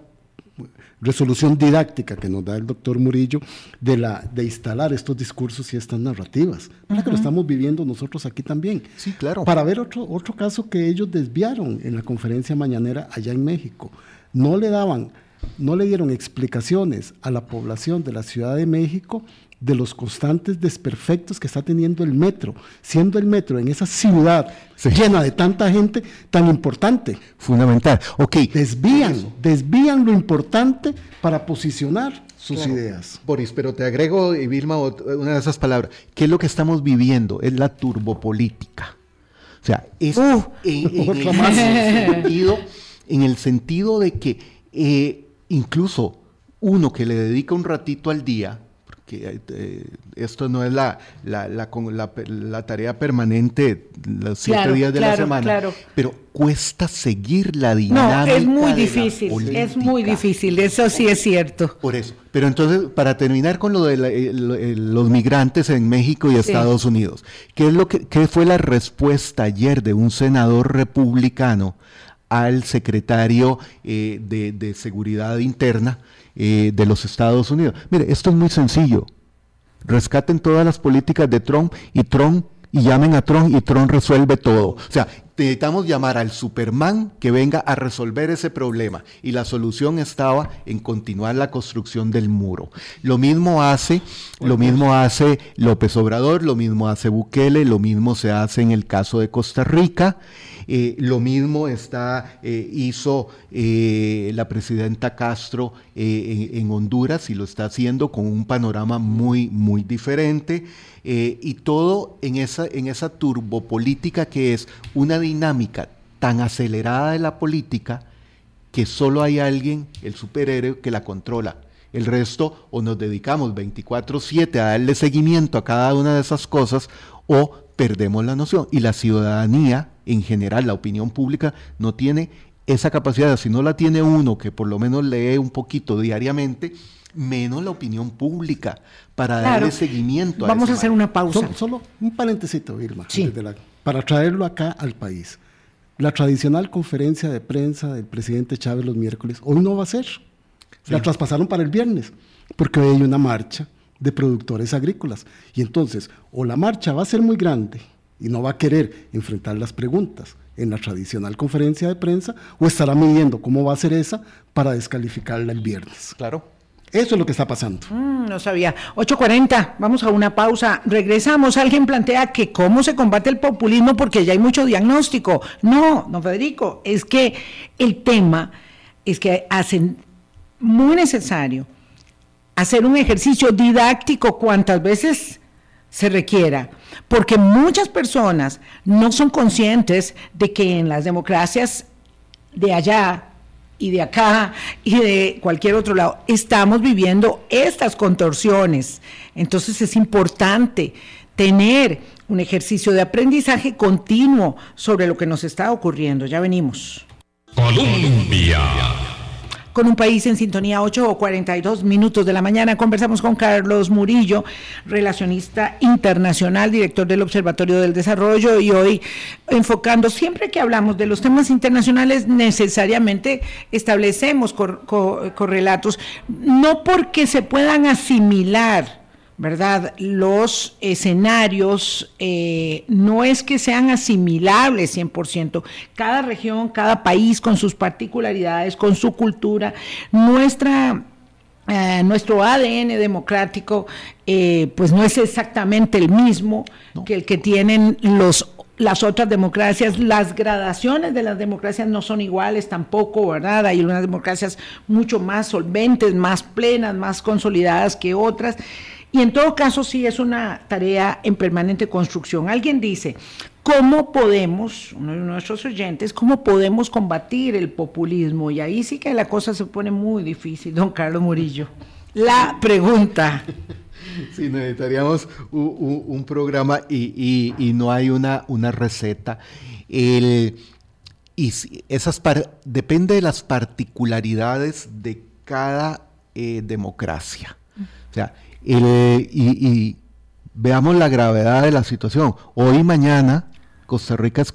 resolución didáctica que nos da el doctor Murillo de, la, de instalar estos discursos y estas narrativas. Para que lo estamos viviendo nosotros aquí también. Sí, claro. Para ver otro, otro caso que ellos desviaron en la conferencia mañanera allá en México. No le daban, no le dieron explicaciones a la población de la Ciudad de México de los constantes desperfectos que está teniendo el metro, siendo el metro en esa ciudad llena de tanta gente tan importante. Fundamental. Ok. Desvían, desvían lo importante para posicionar sus ideas. Boris, pero te agrego, y Vilma, una de esas palabras. ¿Qué es lo que estamos viviendo? Es la turbopolítica. O sea, es uh, en, el sentido, en, el sentido, de que eh, incluso uno que le dedica un ratito al día, que eh, esto no es la, la, la, tarea permanente los siete días de la semana, pero cuesta seguir la dinámica. No, es muy difícil, es muy difícil, eso sí es cierto. Por eso. Pero entonces, para terminar con lo de los migrantes en México y Estados Unidos, ¿qué, es lo que, ¿qué fue la respuesta ayer de un senador republicano al secretario eh, de, de Seguridad Interna? Eh, de los Estados Unidos. Mire, esto es muy sencillo. Rescaten todas las políticas de Trump y Trump y llamen a Trump y Trump resuelve todo. O sea, necesitamos llamar al Superman que venga a resolver ese problema. Y la solución estaba en continuar la construcción del muro. Lo mismo hace, lo mismo hace López Obrador, lo mismo hace Bukele, lo mismo se hace en el caso de Costa Rica. Eh, lo mismo está, eh, hizo eh, la presidenta Castro en, Honduras y lo está haciendo con un panorama muy, muy diferente. y todo en esa, en esa turbopolítica que es una dinámica tan acelerada de la política que solo hay alguien, el superhéroe, que la controla. El resto o nos dedicamos 24/7 a darle seguimiento a cada una de esas cosas o perdemos la noción. Y la ciudadanía en general, la opinión pública, no tiene esa capacidad. Si no la tiene uno que por lo menos lee un poquito diariamente, menos la opinión pública para darle seguimiento. Vamos a, hacer una pausa. Solo, un paréntesis, Irma, para traerlo acá al país. La tradicional conferencia de prensa del presidente Chávez los miércoles, hoy no va a ser. La traspasaron para el viernes, porque hoy hay una marcha de productores agrícolas. Y entonces, o la marcha va a ser muy grande y no va a querer enfrentar las preguntas en la tradicional conferencia de prensa o estará midiendo cómo va a ser esa para descalificarla el viernes. Claro. Eso es lo que está pasando. Mm, no sabía. 8.40, vamos a una pausa. Regresamos. Alguien plantea que cómo se combate el populismo porque ya hay mucho diagnóstico. No, don Federico, es que el tema es que hacen muy necesario hacer un ejercicio didáctico cuantas veces se requiera, porque muchas personas no son conscientes de que en las democracias de allá y de acá y de cualquier otro lado estamos viviendo estas contorsiones. Entonces es importante tener un ejercicio de aprendizaje continuo sobre lo que nos está ocurriendo. Ya venimos. Con un país en sintonía 8 o 42 minutos de la mañana. Conversamos con Carlos Murillo, relacionista internacional, director del Observatorio del Desarrollo y hoy enfocando, siempre que hablamos de los temas internacionales, necesariamente establecemos correlatos, no porque se puedan asimilar ¿verdad? Los escenarios eh, no es que sean asimilables 100%. Cada región, cada país con sus particularidades, con su cultura, nuestra... Eh, nuestro ADN democrático eh, pues no es exactamente el mismo que el que tienen los las otras democracias, las gradaciones de las democracias no son iguales tampoco, ¿verdad? Hay unas democracias mucho más solventes, más plenas, más consolidadas que otras. Y en todo caso sí es una tarea en permanente construcción. Alguien dice, ¿cómo podemos, uno de nuestros oyentes, cómo podemos combatir el populismo? Y ahí sí que la cosa se pone muy difícil, don Carlos Murillo. La pregunta. Sí, necesitaríamos un, programa y, no hay una, una receta. y esas depende de las particularidades de cada eh, democracia. O sea, y, veamos la gravedad de la situación. Hoy y mañana Costa Rica es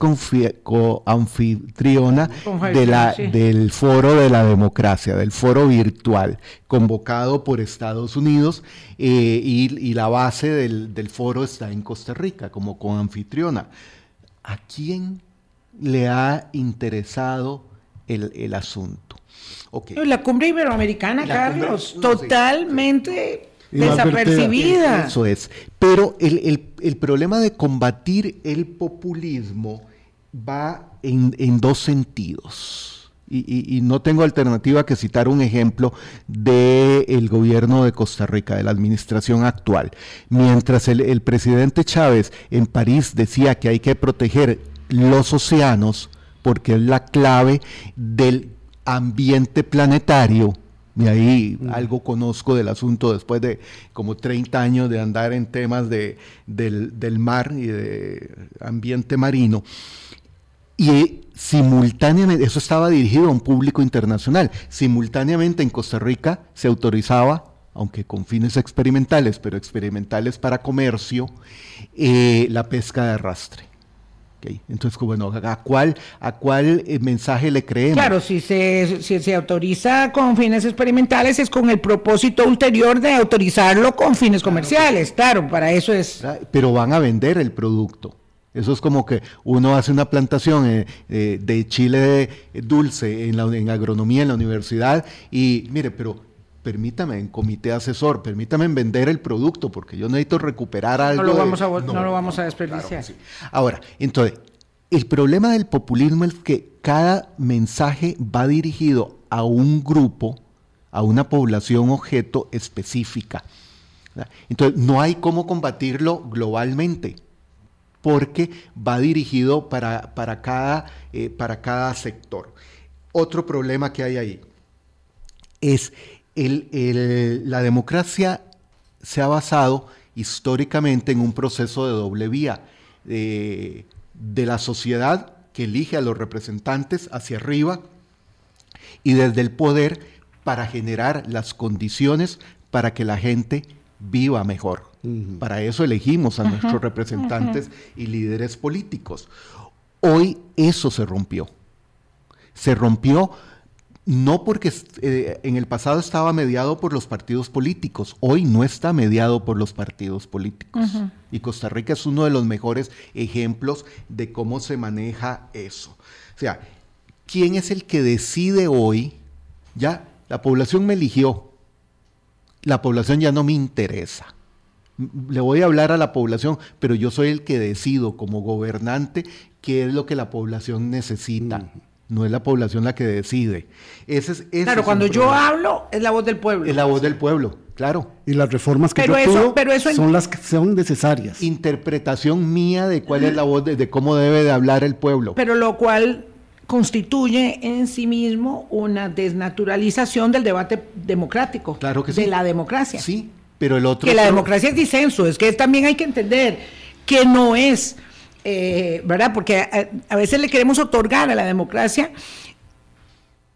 anfitriona de la, del Foro de la Democracia, del Foro Virtual, convocado por Estados Unidos eh, y, la base del, foro está en Costa Rica como anfitriona. ¿A quién le ha interesado el, asunto? La cumbre iberoamericana, Carlos, totalmente desapercibida. Eso es. Pero el, problema de combatir el populismo va en, dos sentidos. Y, no tengo alternativa que citar un ejemplo del gobierno de Costa Rica, de la administración actual. Mientras el, el presidente Chávez en París decía que hay que proteger los océanos, porque es la clave del ambiente planetario, y ahí algo conozco del asunto después de como 30 años de andar en temas de, del, mar y de ambiente marino. Y simultáneamente, eso estaba dirigido a un público internacional, simultáneamente en Costa Rica se autorizaba, aunque con fines experimentales, pero experimentales para comercio, eh, la pesca de arrastre. Entonces, bueno, ¿a cuál, a cuál eh, mensaje le creemos? Claro, si se, si se autoriza con fines experimentales es con el propósito ulterior de autorizarlo con fines comerciales, claro, para eso es... Pero van a vender el producto. Eso es como que uno hace una plantación eh, eh, de chile dulce en, la, en agronomía en la universidad y mire, pero permítame en comité asesor, permítame en vender el producto, porque yo necesito recuperar algo. No lo vamos, a, no, lo vamos a desperdiciar. Ahora, entonces, el problema del populismo es que cada mensaje va dirigido a un grupo, a una población objeto específica. Entonces, no hay cómo combatirlo globalmente, porque va dirigido para, para, cada, eh, para cada sector. Otro problema que hay ahí es la democracia se ha basado históricamente en un proceso de doble vía, de la sociedad que elige a los representantes hacia arriba y desde el poder para generar las condiciones para que la gente viva mejor. Para eso elegimos a nuestros representantes y líderes políticos. Hoy eso se rompió. Se rompió no porque eh, en el pasado estaba mediado por los partidos políticos, hoy no está mediado por los partidos políticos. Y Costa Rica es uno de los mejores ejemplos de cómo se maneja eso. O sea, ¿quién es el que decide hoy? Ya, la población me eligió, la población ya no me interesa. Le voy a hablar a la población, pero yo soy el que decido como gobernante qué es lo que la población necesita no es la población la que decide. Ese es, claro, cuando yo hablo es la voz del pueblo. Es la voz del pueblo, claro. Y las reformas que yo eso, pero eso son las que son necesarias. Interpretación mía de cuál es la voz, de, cómo debe de hablar el pueblo. Pero lo cual constituye en sí mismo una desnaturalización del debate democrático. Claro que sí. De la democracia. Sí, pero el otro... Que la democracia es disenso, es que también hay que entender que no es eh, ¿verdad? Porque a, veces le queremos otorgar a la democracia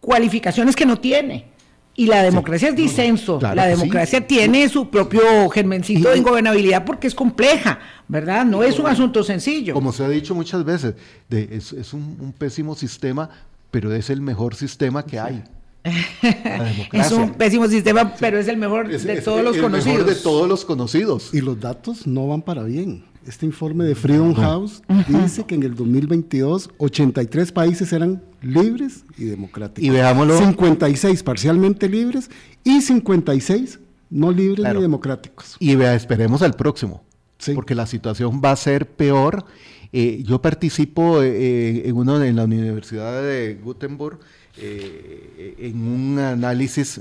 cualificaciones que no tiene. Y la democracia es disenso, la democracia tiene su propio germencito de ingobernabilidad porque es compleja, ¿verdad? No es un asunto sencillo. Como se ha dicho muchas veces, es, un, pésimo sistema, pero es el mejor sistema que hay. es un pésimo sistema, pero es el mejor de todos los conocidos. Mejor de todos los conocidos. Y los datos no van para bien. Este informe de Freedom House dice que en el 2022 83 países eran libres y democráticos. Y veámoslo. 56 parcialmente libres y 56 no libres ni democráticos. Y vea, esperemos al próximo. Porque la situación va a ser peor. Eh, yo participo eh, en, uno, en la Universidad de Gutenberg eh, en un análisis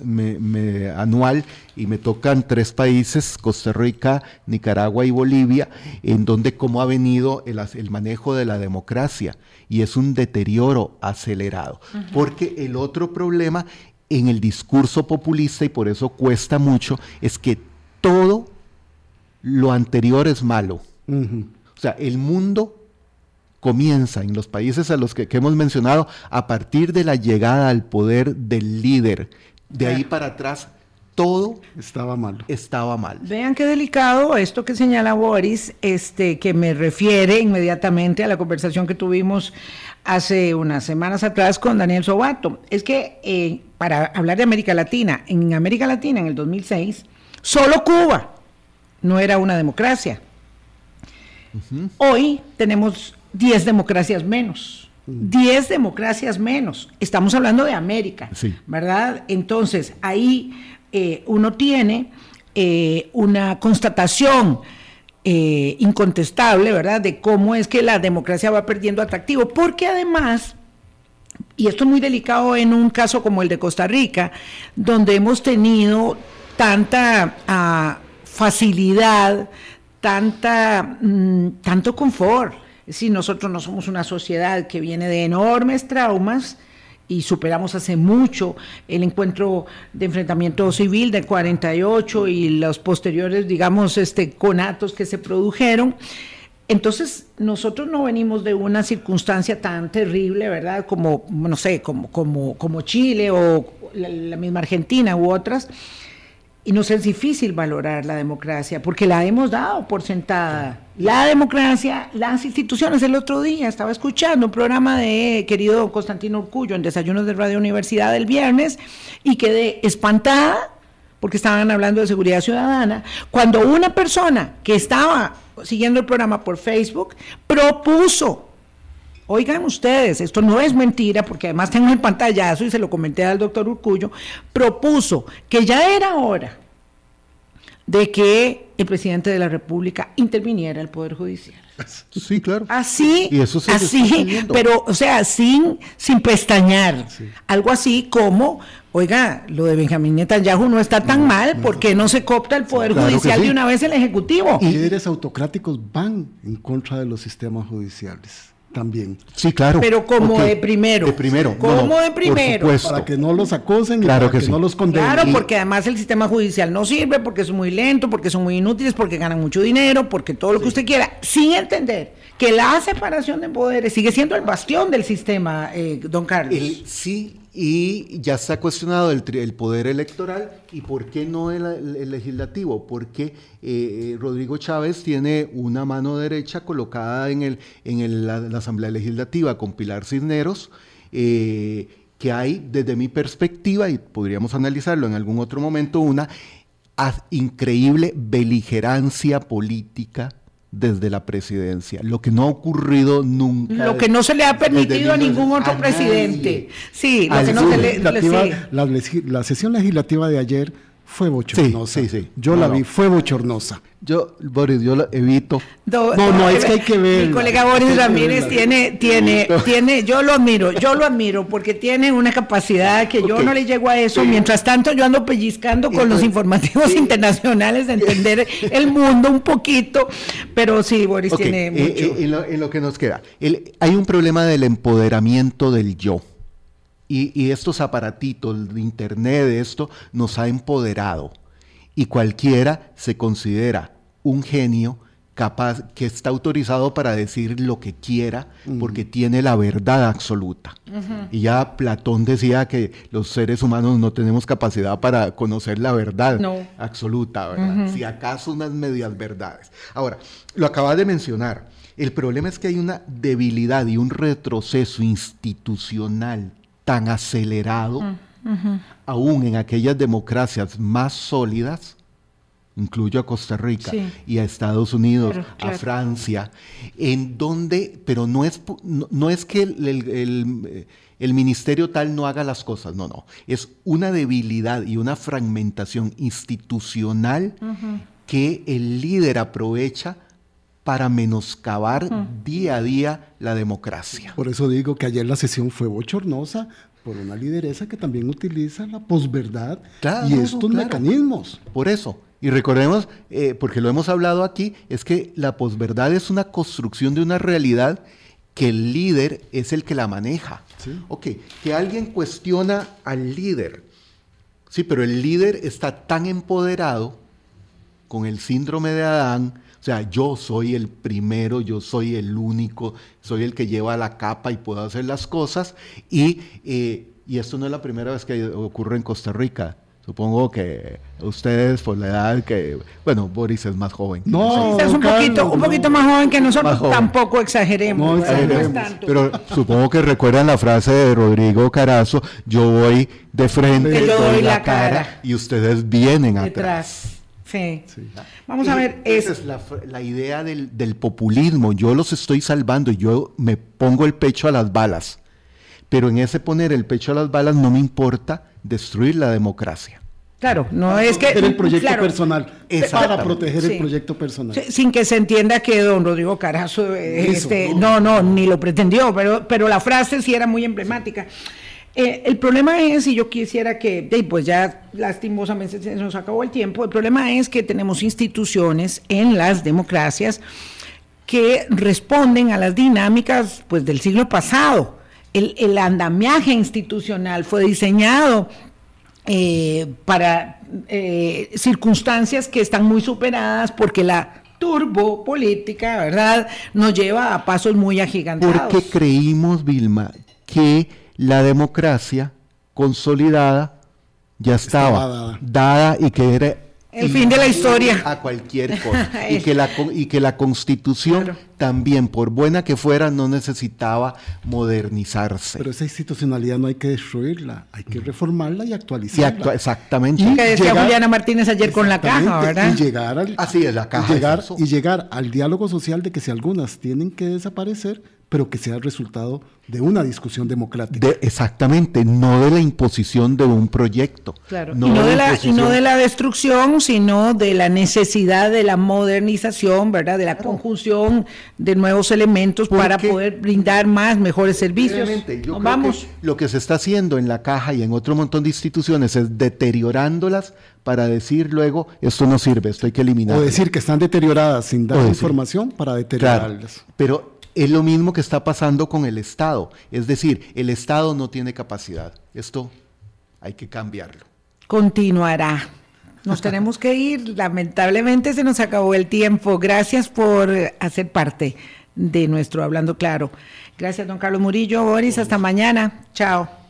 anual y me tocan tres países, Costa Rica, Nicaragua y Bolivia, en donde cómo ha venido el, manejo de la democracia y es un deterioro acelerado. Porque el otro problema en el discurso populista, y por eso cuesta mucho, es que todo lo anterior es malo. O sea, el mundo comienza en los países a los que, hemos mencionado a partir de la llegada al poder del líder. De ahí para atrás todo estaba mal. Estaba mal. Vean qué delicado esto que señala Boris, este, que me refiere inmediatamente a la conversación que tuvimos hace unas semanas atrás con Daniel Sobato. Es que eh, para hablar de América Latina, en América Latina en el 2006, solo Cuba no era una democracia. Hoy tenemos 10 democracias menos. 10 democracias menos. Estamos hablando de América, ¿verdad? Entonces, ahí eh, uno tiene eh, una constatación eh, incontestable, ¿verdad?, de cómo es que la democracia va perdiendo atractivo, porque además, y esto es muy delicado en un caso como el de Costa Rica, donde hemos tenido tanta ah, facilidad, tanta, mm, tanto confort, si nosotros no somos una sociedad que viene de enormes traumas y superamos hace mucho el encuentro de enfrentamiento civil del 48 y los posteriores, digamos, este, conatos que se produjeron. Entonces, nosotros no venimos de una circunstancia tan terrible, ¿verdad? Como, no sé, como, como, como Chile o la misma Argentina u otras, y nos es difícil valorar la democracia porque la hemos dado por sentada. La democracia, las instituciones. El otro día estaba escuchando un programa de querido Constantino Urcullo en Desayunos de Radio Universidad del viernes y quedé espantada porque estaban hablando de seguridad ciudadana, cuando una persona que estaba siguiendo el programa por Facebook propuso Oigan ustedes, esto no es mentira, porque además tengo el pantallazo y se lo comenté al doctor Urcullo, propuso que ya era hora de que el presidente de la República interviniera el Poder Judicial. Sí, claro. Así, así, pero, o sea, sin, sin pestañear. Algo así como, oiga, lo de Benjamín Netanyahu no está tan mal, porque no se copta el Poder Judicial de una vez el Ejecutivo? Y líderes autocráticos van en contra de los sistemas judiciales también. Sí, claro. Pero como de primero. De primero. Como de primero. Para que no los acosen claro para que, no los condenen. Claro, porque además el sistema judicial no sirve, porque es muy lento, porque son muy inútiles, porque ganan mucho dinero, porque todo lo que usted quiera, sin entender que la separación de poderes sigue siendo el bastión del sistema, eh, don Carlos. sí, y ya se ha cuestionado el, poder electoral y por qué no el, legislativo, porque eh, Rodrigo Chávez tiene una mano derecha colocada en, el, en la, Asamblea Legislativa con Pilar Cisneros, eh, que hay desde mi perspectiva, y podríamos analizarlo en algún otro momento, una increíble beligerancia política desde la presidencia, lo que no ha ocurrido nunca. Lo que no se le ha permitido a ningún otro presidente. Sí, lo que no se le, la, la, sesión legislativa de ayer fue bochornosa. Sí, sí, Yo la vi, fue bochornosa. Yo, Boris, yo lo evito. No, no, es que hay que ver. Mi colega Boris Ramírez tiene, tiene, tiene, yo lo admiro, yo lo admiro, porque tiene una capacidad que yo no le llego a eso. Mientras tanto, yo ando pellizcando con los informativos internacionales de entender el mundo un poquito. Pero sí, Boris tiene eh, mucho. Eh, en, lo, que nos queda, hay un problema del empoderamiento del yo. Y, estos aparatitos de internet, de esto, nos ha empoderado. Y cualquiera se considera un genio capaz, que está autorizado para decir lo que quiera, porque tiene la verdad absoluta. Y ya Platón decía que los seres humanos no tenemos capacidad para conocer la verdad absoluta, ¿verdad? Si acaso unas medias verdades. Ahora, lo acabas de mencionar. El problema es que hay una debilidad y un retroceso institucional tan acelerado, mm, aún en aquellas democracias más sólidas, incluyo a Costa Rica y a Estados Unidos, a Francia, en donde, pero no es, no, es que el, ministerio tal no haga las cosas, no, no, es una debilidad y una fragmentación institucional que el líder aprovecha para menoscabar día a día la democracia. Por eso digo que ayer la sesión fue bochornosa por una lideresa que también utiliza la posverdad y estos mecanismos. Por eso. Y recordemos, eh, porque lo hemos hablado aquí, es que la posverdad es una construcción de una realidad que el líder es el que la maneja. Ok, que alguien cuestiona al líder. Sí, pero el líder está tan empoderado con el síndrome de Adán, o sea, yo soy el primero, yo soy el único, soy el que lleva la capa y puedo hacer las cosas. Y, eh, y esto no es la primera vez que ocurre en Costa Rica. Supongo que ustedes por la edad que, bueno, Boris es más joven. No, es un poquito, un poquito más joven que nosotros, tampoco exageremos. No exageremos. pero supongo que recuerdan la frase de Rodrigo Carazo, yo voy de frente, doy la, cara, y ustedes vienen atrás. Sí. Vamos a ver. Esa es la, idea del, del, populismo. Yo los estoy salvando, yo me pongo el pecho a las balas. Pero en ese poner el pecho a las balas no me importa destruir la democracia. Claro, no es que... el proyecto personal, para proteger el proyecto personal. Sin que se entienda que don Rodrigo Carazo, eh, este, no, no, ni lo pretendió, pero, pero la frase sí era muy emblemática. Eh, el problema es, y yo quisiera que, pues ya lastimosamente se nos acabó el tiempo, el problema es que tenemos instituciones en las democracias que responden a las dinámicas pues, del siglo pasado. El, el andamiaje institucional fue diseñado eh, para eh, circunstancias que están muy superadas porque la turbo política, ¿verdad?, nos lleva a pasos muy agigantados. Porque creímos, Vilma, que la democracia consolidada ya estaba, dada. y que era el fin de la historia. A cualquier cosa. y, que la, y que la constitución también, por buena que fuera, no necesitaba modernizarse. Pero esa institucionalidad no hay que destruirla, hay que reformarla y actualizarla. exactamente. Y que decía Juliana Martínez ayer con la caja, ¿verdad? Y llegar al, Así es, la caja. llegar, y llegar al diálogo social de que si algunas tienen que desaparecer, pero que sea el resultado de una discusión democrática. exactamente, no de la imposición de un proyecto. Claro, no y, no de la, no de la destrucción, sino de la necesidad de la modernización, ¿verdad? De la conjunción de nuevos elementos para poder brindar más, mejores servicios. Yo vamos. lo que se está haciendo en la caja y en otro montón de instituciones es deteriorándolas para decir luego, esto no sirve, esto hay que eliminarlo. O decir que están deterioradas sin dar información para deteriorarlas. pero es lo mismo que está pasando con el Estado. Es decir, el Estado no tiene capacidad. Esto hay que cambiarlo. Continuará. Nos tenemos que ir. Lamentablemente se nos acabó el tiempo. Gracias por hacer parte de nuestro Hablando Claro. Gracias, don Carlos Murillo. Boris, hasta mañana. Chao.